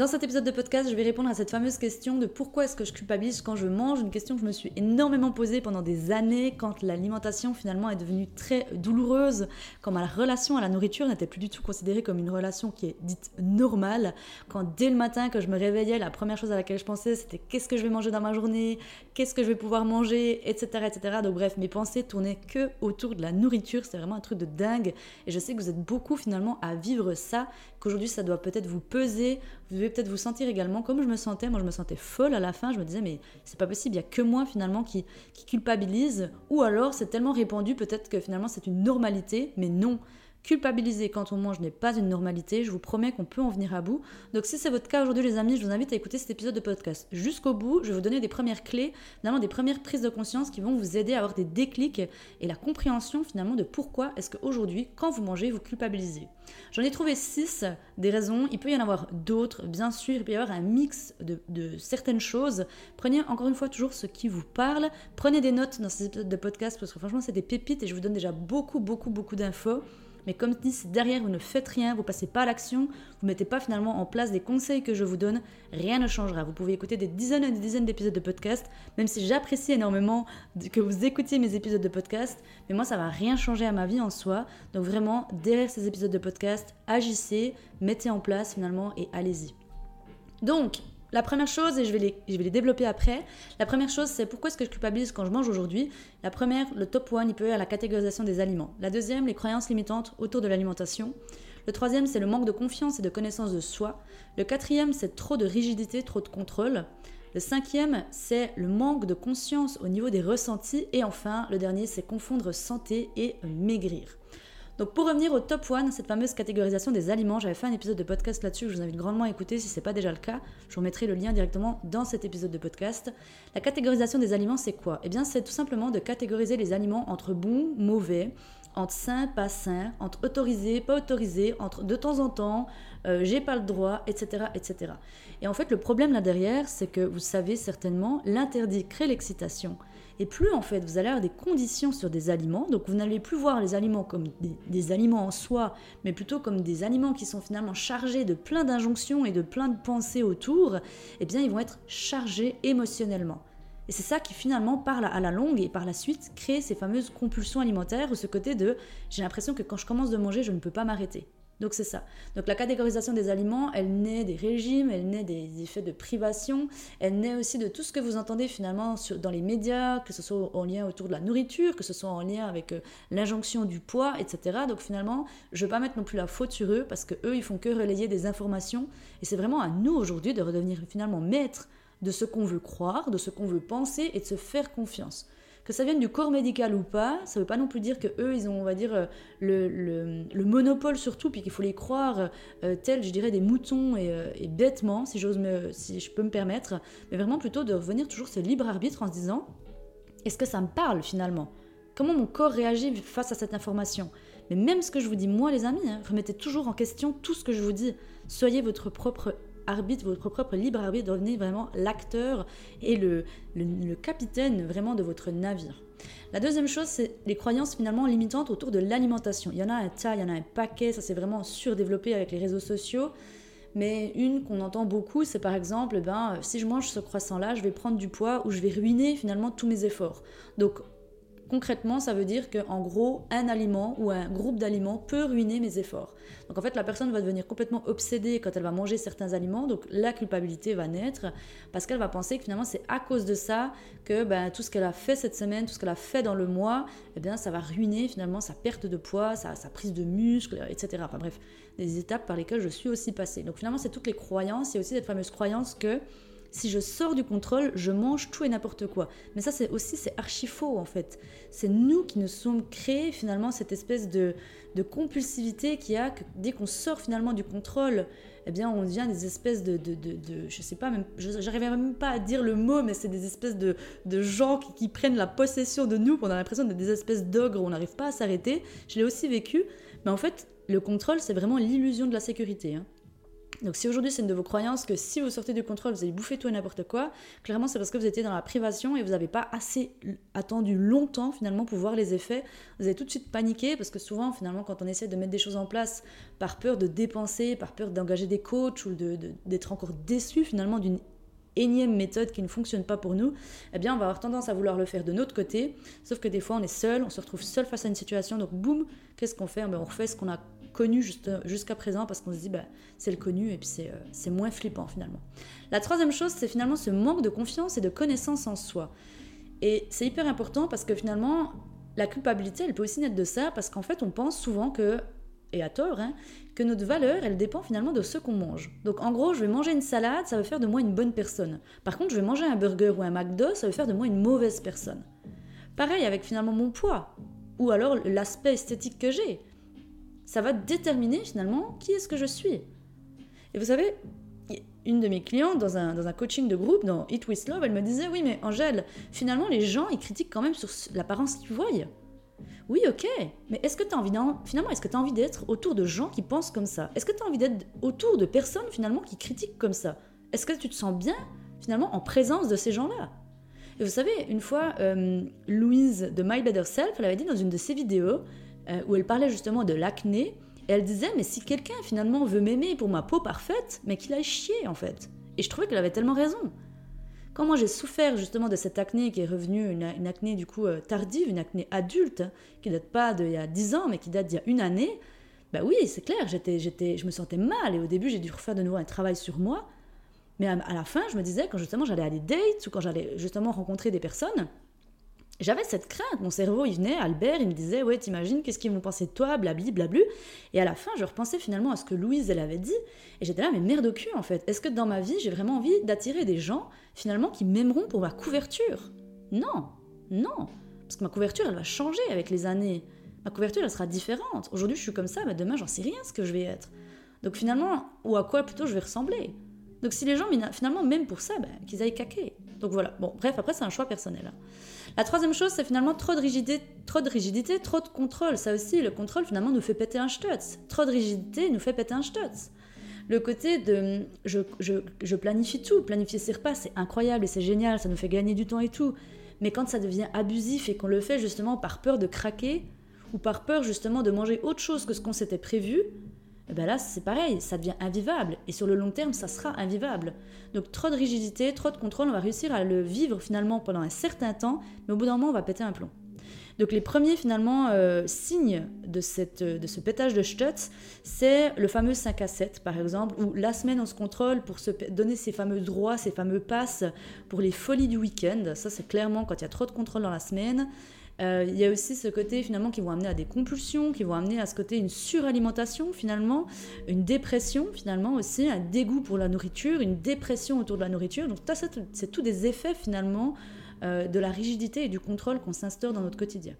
Dans cet épisode de podcast, je vais répondre à cette fameuse question de pourquoi est-ce que je culpabilise quand je mange, une question que je me suis énormément posée pendant des années quand l'alimentation finalement est devenue très douloureuse, quand ma relation à la nourriture n'était plus du tout considérée comme une relation qui est dite normale, quand dès le matin que je me réveillais, la première chose à laquelle je pensais c'était qu'est-ce que je vais manger dans ma journée, qu'est-ce que je vais pouvoir manger, etc. etc. Donc bref, mes pensées tournaient que autour de la nourriture, c'était vraiment un truc de dingue et je sais que vous êtes beaucoup finalement à vivre ça, qu'aujourd'hui ça doit peut-être vous peser, vous devez peut-être vous sentir également comme je me sentais. Moi, je me sentais folle à la fin. Je me disais, mais c'est pas possible, il n'y a que moi finalement qui, culpabilise. Ou alors, c'est tellement répandu, peut-être que finalement, c'est une normalité. Mais non, Culpabiliser quand on mange n'est pas une normalité, je vous promets qu'on peut en venir à bout. Donc si c'est votre cas aujourd'hui les amis, je vous invite à écouter cet épisode de podcast jusqu'au bout. Je vais vous donner des premières clés, finalement des premières prises de conscience qui vont vous aider à avoir des déclics et la compréhension finalement de pourquoi est-ce qu'aujourd'hui, quand vous mangez, vous culpabilisez. J'en ai trouvé six des raisons, il peut y en avoir d'autres, bien sûr, il peut y avoir un mix de, de certaines choses. Prenez encore une fois toujours ce qui vous parle, prenez des notes dans ces épisodes de podcast parce que franchement c'est des pépites et je vous donne déjà beaucoup, beaucoup, beaucoup d'infos. Mais comme si derrière vous ne faites rien, vous passez pas à l'action, vous mettez pas finalement en place des conseils que je vous donne, rien ne changera. Vous pouvez écouter des dizaines et des dizaines d'épisodes de podcast, même si j'apprécie énormément que vous écoutiez mes épisodes de podcast, mais moi ça va rien changer à ma vie en soi. Donc vraiment, derrière ces épisodes de podcast, agissez, mettez en place finalement et allez-y. Donc, la première chose, et je vais, les, développer après, la première chose, c'est pourquoi est-ce que je culpabilise quand je mange aujourd'hui? La première, le top one, il peut être la catégorisation des aliments. La deuxième, les croyances limitantes autour de l'alimentation. Le troisième, c'est le manque de confiance et de connaissance de soi. Le quatrième, c'est trop de rigidité, trop de contrôle. Le cinquième, c'est le manque de conscience au niveau des ressentis. Et enfin, le dernier, c'est confondre santé et maigrir. Donc pour revenir au top one, cette fameuse catégorisation des aliments, j'avais fait un épisode de podcast là-dessus je vous invite grandement à écouter si ce n'est pas déjà le cas. Je vous mettrai le lien directement dans cet épisode de podcast. La catégorisation des aliments, c'est quoi? Eh bien, c'est tout simplement de catégoriser les aliments entre bons, mauvais, entre sain, pas sain, entre autorisé, pas autorisé, entre de temps en temps, euh, j'ai pas le droit, etc., etc. Et en fait, le problème là derrière, c'est que vous savez certainement, l'interdit crée l'excitation. Et plus en fait vous allez avoir des conditions sur des aliments, donc vous n'allez plus voir les aliments comme des, aliments en soi, mais plutôt comme des aliments qui sont finalement chargés de plein d'injonctions et de plein de pensées autour, eh bien ils vont être chargés émotionnellement. Et c'est ça qui finalement, par à la longue et par la suite, crée ces fameuses compulsions alimentaires ou ce côté de j'ai l'impression que quand je commence de manger, je ne peux pas m'arrêter. Donc c'est ça. Donc la catégorisation des aliments, elle naît des régimes, elle naît des effets de privation, elle naît aussi de tout ce que vous entendez finalement dans les médias, que ce soit en lien autour de la nourriture, que ce soit en lien avec euh, l'injonction du poids, etc. Donc finalement, je ne vais pas mettre non plus la faute sur eux parce que eux, ils font que relayer des informations. Et c'est vraiment à nous aujourd'hui de redevenir finalement maîtres de ce qu'on veut croire, de ce qu'on veut penser et de se faire confiance. Que ça vienne du corps médical ou pas, ça veut pas non plus dire que eux ils ont on va dire euh, le, monopole sur tout puis qu'il faut les croire euh, tels je dirais des moutons euh, et, bêtement si j'ose me si je peux me permettre, mais vraiment plutôt de revenir toujours ce libre arbitre en se disant est-ce que ça me parle finalement? Comment mon corps réagit face à cette information? Mais même ce que je vous dis moi les amis, hein, remettez toujours en question tout ce que je vous dis. Soyez votre propre arbitre, votre propre libre arbitre, devenez vraiment l'acteur et le, le, capitaine vraiment de votre navire. La deuxième chose, c'est les croyances finalement limitantes autour de l'alimentation. Il y en a un tas, il y en a un paquet, ça s'est vraiment surdéveloppé avec les réseaux sociaux. Mais une qu'on entend beaucoup, c'est par exemple, ben, si je mange ce croissant-là, je vais prendre du poids ou je vais ruiner finalement tous mes efforts. Donc Concrètement, ça veut dire qu'en gros, un aliment ou un groupe d'aliments peut ruiner mes efforts. Donc en fait, la personne va devenir complètement obsédée quand elle va manger certains aliments, donc la culpabilité va naître parce qu'elle va penser que finalement c'est à cause de ça que ben, tout ce qu'elle a fait cette semaine, tout ce qu'elle a fait dans le mois, eh bien ça va ruiner finalement sa perte de poids, sa, sa prise de muscle, etc. Enfin bref, des étapes par lesquelles je suis aussi passée. Donc finalement, c'est toutes les croyances, il y a aussi cette fameuse croyance que Si je sors du contrôle, je mange tout et n'importe quoi. Mais ça, c'est aussi, c'est archi faux en fait. C'est nous qui nous sommes créés finalement cette espèce de, de compulsivité qui a que dès qu'on sort finalement du contrôle, eh bien, on devient des espèces de, de, de, de je sais pas, même, j'arrive même pas à dire le mot, mais c'est des espèces de, de gens qui, qui, prennent la possession de nous, on a l'impression d'être des espèces d'ogres, on n'arrive pas à s'arrêter. Je l'ai aussi vécu, mais en fait, le contrôle, c'est vraiment l'illusion de la sécurité. Hein. Donc si aujourd'hui c'est une de vos croyances que si vous sortez du contrôle, vous allez bouffer tout et n'importe quoi, clairement c'est parce que vous étiez dans la privation et vous n'avez pas assez attendu longtemps finalement pour voir les effets. Vous avez tout de suite paniqué parce que souvent finalement quand on essaie de mettre des choses en place par peur de dépenser, par peur d'engager des coachs ou d'être encore déçu finalement d'une énième méthode qui ne fonctionne pas pour nous, eh bien on va avoir tendance à vouloir le faire de notre côté, sauf que des fois on est seul, on se retrouve seul face à une situation, donc boum, qu'est-ce qu'on fait? Ben, On refait ce qu'on a connu jusqu'à présent parce qu'on se dit bah, c'est le connu et puis euh, c'est moins flippant finalement. La troisième chose, c'est finalement ce manque de confiance et de connaissance en soi. Et c'est hyper important parce que finalement, la culpabilité, elle peut aussi naître de ça parce qu'en fait, on pense souvent que, et à tort, hein, que notre valeur, elle dépend finalement de ce qu'on mange. Donc en gros, je vais manger une salade, ça va faire de moi une bonne personne. Par contre, je vais manger un burger ou un McDo, ça va faire de moi une mauvaise personne. Pareil avec finalement mon poids, ou alors l'aspect esthétique que j'ai ça va déterminer finalement qui est-ce que je suis. Et vous savez, une de mes clientes dans un, dans un coaching de groupe, dans Eat With Love, elle me disait, oui mais Angèle, finalement les gens, ils critiquent quand même sur l'apparence qu'ils voient. Oui, ok, mais est-ce que tu as envie finalement, est-ce que envie d'être autour de gens qui pensent comme ça? Est-ce que tu as envie d'être autour de personnes finalement qui critiquent comme ça? Est-ce que tu te sens bien finalement en présence de ces gens-là? Et vous savez, une fois, euh, Louise de My Better Self, elle avait dit dans une de ses vidéos, euh, où elle parlait justement de l'acné. Et elle disait, mais si quelqu'un finalement veut m'aimer pour ma peau parfaite, mais qu'il aille chier en fait. Et je trouvais qu'elle avait tellement raison. Quand moi j'ai souffert justement de cette acné qui est revenue, une, acné du coup euh, tardive, une acné adulte, qui date pas d'il y a 10 ans, mais qui date d'il y a une année, bah oui, c'est clair, j'étais, j'étais, je me sentais mal. Et au début, j'ai dû refaire de nouveau un travail sur moi. Mais à, à la fin, je me disais, quand justement j'allais à des dates ou quand j'allais justement rencontrer des personnes, j'avais cette crainte. Mon cerveau, il venait, Albert, il me disait Ouais, t'imagines, qu'est-ce qu'ils vont penser de toi, blabli, blablu. Et à la fin, je repensais finalement à ce que Louise, elle avait dit. Et j'étais là, mais merde au cul, en fait. Est-ce que dans ma vie, j'ai vraiment envie d'attirer des gens, finalement, qui m'aimeront pour ma couverture? Non, non. Parce que ma couverture, elle va changer avec les années. Ma couverture, elle sera différente. Aujourd'hui, je suis comme ça, mais demain, j'en sais rien ce que je vais être. Donc finalement, ou à quoi plutôt je vais ressembler? Donc si les gens, finalement, même pour ça, ben, qu'ils aillent caquer. Donc voilà. Bon, bref, après, c'est un choix personnel. Hein. La troisième chose, c'est finalement trop de rigidité, trop de rigidité, trop de contrôle. Ça aussi, le contrôle finalement nous fait péter un stutz. Trop de rigidité nous fait péter un stutz. Le côté de je, je, je planifie tout, planifier ses repas, c'est incroyable et c'est génial, ça nous fait gagner du temps et tout. Mais quand ça devient abusif et qu'on le fait justement par peur de craquer ou par peur justement de manger autre chose que ce qu'on s'était prévu, eh ben là c'est pareil, ça devient invivable. Et sur le long terme, ça sera invivable. Donc trop de rigidité, trop de contrôle, on va réussir à le vivre finalement pendant un certain temps, mais au bout d'un moment, on va péter un plomb. Donc les premiers finalement euh, signes de, cette, de ce pétage de Stutz, c'est le fameux 5 à 7 par exemple, où la semaine on se contrôle pour se donner ces fameux droits, ces fameux passes pour les folies du week-end. Ça c'est clairement quand il y a trop de contrôle dans la semaine. Euh, il y a aussi ce côté finalement qui vont amener à des compulsions, qui vont amener à ce côté une suralimentation finalement, une dépression finalement aussi, un dégoût pour la nourriture, une dépression autour de la nourriture. Donc c'est tout des effets finalement euh, de la rigidité et du contrôle qu'on s'instaure dans notre quotidien.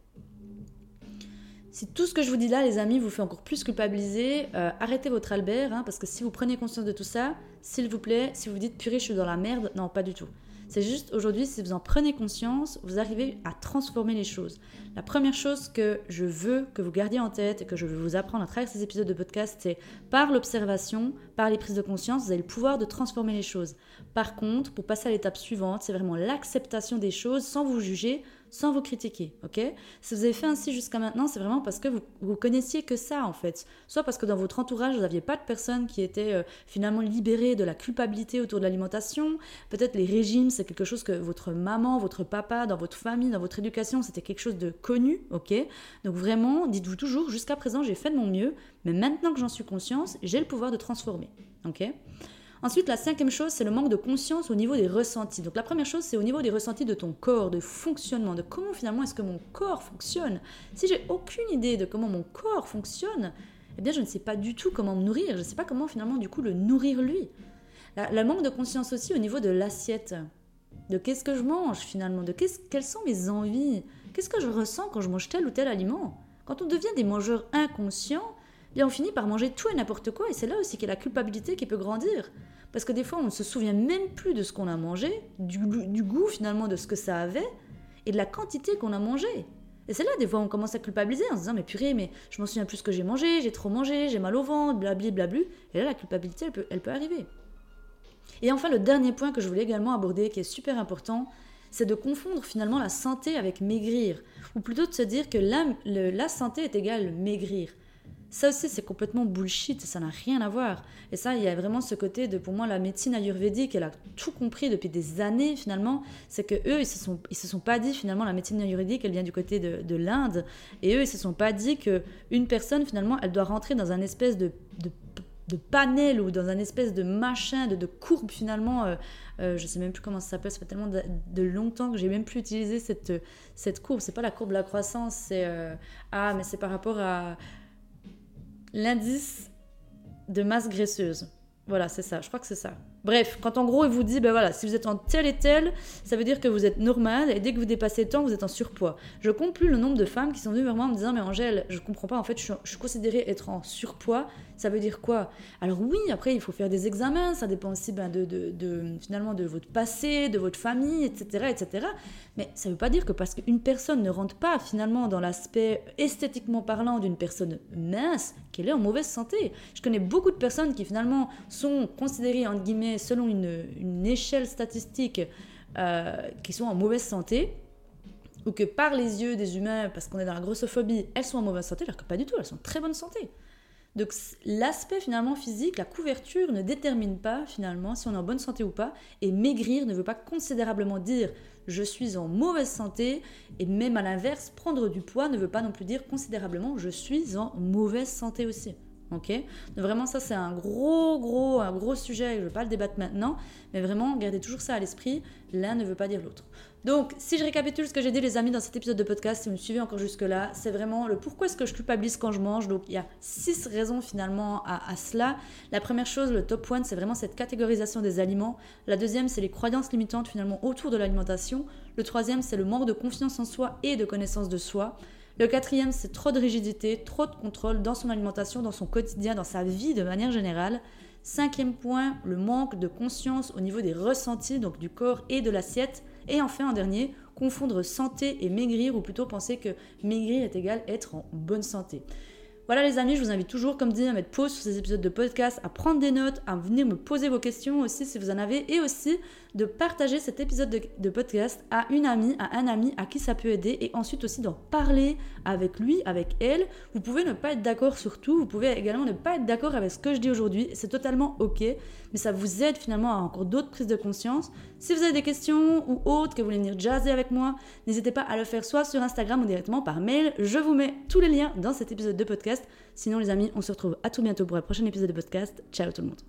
Si tout ce que je vous dis là, les amis, vous fait encore plus culpabiliser, euh, arrêtez votre Albert, hein, parce que si vous prenez conscience de tout ça, s'il vous plaît, si vous dites purée, je suis dans la merde, non, pas du tout. C'est juste aujourd'hui, si vous en prenez conscience, vous arrivez à transformer les choses. La première chose que je veux que vous gardiez en tête et que je veux vous apprendre à travers ces épisodes de podcast, c'est par l'observation, par les prises de conscience, vous avez le pouvoir de transformer les choses. Par contre, pour passer à l'étape suivante, c'est vraiment l'acceptation des choses sans vous juger, sans vous critiquer, ok? Si vous avez fait ainsi jusqu'à maintenant, c'est vraiment parce que vous, vous connaissiez que ça, en fait. Soit parce que dans votre entourage, vous n'aviez pas de personnes qui étaient euh, finalement libérées de la culpabilité autour de l'alimentation. Peut-être les régimes, c'est quelque chose que votre maman, votre papa, dans votre famille, dans votre éducation, c'était quelque chose de connu, ok? Donc vraiment, dites-vous toujours, jusqu'à présent, j'ai fait de mon mieux, mais maintenant que j'en suis conscience, j'ai le pouvoir de transformer, ok? Ensuite, la cinquième chose, c'est le manque de conscience au niveau des ressentis. Donc la première chose, c'est au niveau des ressentis de ton corps, de fonctionnement, de comment finalement est-ce que mon corps fonctionne. Si j'ai aucune idée de comment mon corps fonctionne, eh bien je ne sais pas du tout comment me nourrir, je ne sais pas comment finalement du coup le nourrir lui. Le manque de conscience aussi au niveau de l'assiette. De qu'est-ce que je mange finalement, de quelles sont mes envies, qu'est-ce que je ressens quand je mange tel ou tel aliment? Quand on devient des mangeurs inconscients, bien on finit par manger tout et n'importe quoi et c'est là aussi a la culpabilité qui peut grandir. Parce que des fois on ne se souvient même plus de ce qu'on a mangé, du, du goût finalement de ce que ça avait et de la quantité qu'on a mangé. Et c'est là, des fois, on commence à culpabiliser en se disant, mais purée, mais je m'en souviens plus ce que j'ai mangé, j'ai trop mangé, j'ai mal au ventre, blabli, blablu. Et là, la culpabilité, elle peut, elle peut arriver. Et enfin, le dernier point que je voulais également aborder, qui est super important, c'est de confondre finalement la santé avec maigrir. Ou plutôt de se dire que la, la santé est égale maigrir. Ça aussi, c'est complètement bullshit, ça n'a rien à voir. Et ça, il y a vraiment ce côté de, pour moi, la médecine ayurvédique, elle a tout compris depuis des années finalement, c'est que eux, ils se se sont pas dit finalement, la médecine ayurvédique, elle vient du côté de, de l'Inde, et eux, ils se sont pas dit que une personne finalement, elle doit rentrer dans un espèce de, de, panel ou dans un espèce de machin, de, de courbe finalement. Euh, euh, je sais même plus comment ça s'appelle, ça fait tellement de, longtemps que j'ai même plus utilisé cette, cette courbe. C'est pas la courbe de la croissance, c'est euh, ah, mais c'est par rapport à l'indice de masse graisseuse. Voilà, c'est ça, je crois que c'est ça. Bref, quand en gros il vous dit, ben voilà, si vous êtes en tel et tel, ça veut dire que vous êtes normal et dès que vous dépassez temps, vous êtes en surpoids. Je compte plus le nombre de femmes qui sont venues vers moi en me disant, mais Angèle, je comprends pas, en fait, je suis, considérée être en surpoids, ça veut dire quoi? Alors oui, après il faut faire des examens, ça dépend aussi ben, de, de, finalement de votre passé, de votre famille, etc., etc. Mais ça veut pas dire que parce qu'une personne ne rentre pas finalement dans l'aspect esthétiquement parlant d'une personne mince, qu'elle est en mauvaise santé. Je connais beaucoup de personnes qui finalement sont considérées entre guillemets selon une, échelle statistique euh, qui sont en mauvaise santé, ou que par les yeux des humains, parce qu'on est dans la grossophobie, elles sont en mauvaise santé, alors que pas du tout, elles sont en très bonne santé. Donc l'aspect finalement physique, la couverture ne détermine pas finalement si on est en bonne santé ou pas, et maigrir ne veut pas considérablement dire je suis en mauvaise santé, et même à l'inverse, prendre du poids ne veut pas non plus dire considérablement je suis en mauvaise santé aussi. Ok Vraiment, ça, c'est un gros, gros, un gros sujet. Je ne vais pas le débattre maintenant, mais vraiment, gardez toujours ça à l'esprit. L'un ne veut pas dire l'autre. Donc, si je récapitule ce que j'ai dit, les amis, dans cet épisode de podcast, si vous me suivez encore jusque-là, c'est vraiment le pourquoi est-ce que je culpabilise quand je mange. Donc, il y a six raisons finalement à, cela. La première chose, le top one, c'est vraiment cette catégorisation des aliments. La deuxième, c'est les croyances limitantes finalement autour de l'alimentation. Le troisième, c'est le manque de confiance en soi et de connaissance de soi. Le quatrième, c'est trop de rigidité, trop de contrôle dans son alimentation, dans son quotidien, dans sa vie de manière générale. Cinquième point, le manque de conscience au niveau des ressentis, donc du corps et de l'assiette. Et enfin, en dernier, confondre santé et maigrir, ou plutôt penser que maigrir est égal être en bonne santé. Voilà les amis, je vous invite toujours, comme dit, à mettre pause sur ces épisodes de podcast, à prendre des notes, à venir me poser vos questions aussi si vous en avez, et aussi de partager cet épisode de, podcast à une amie, à un ami à qui ça peut aider, et ensuite aussi d'en parler avec lui, avec elle. Vous pouvez ne pas être d'accord sur tout, vous pouvez également ne pas être d'accord avec ce que je dis aujourd'hui, c'est totalement ok, mais ça vous aide finalement à encore d'autres prises de conscience. Si vous avez des questions ou autres, que vous voulez venir jazzer avec moi, n'hésitez pas à le faire soit sur Instagram ou directement par mail. Je vous mets tous les liens dans cet épisode de Sinon les amis, on se retrouve à tout bientôt pour un prochain épisode de podcast. Ciao tout le monde.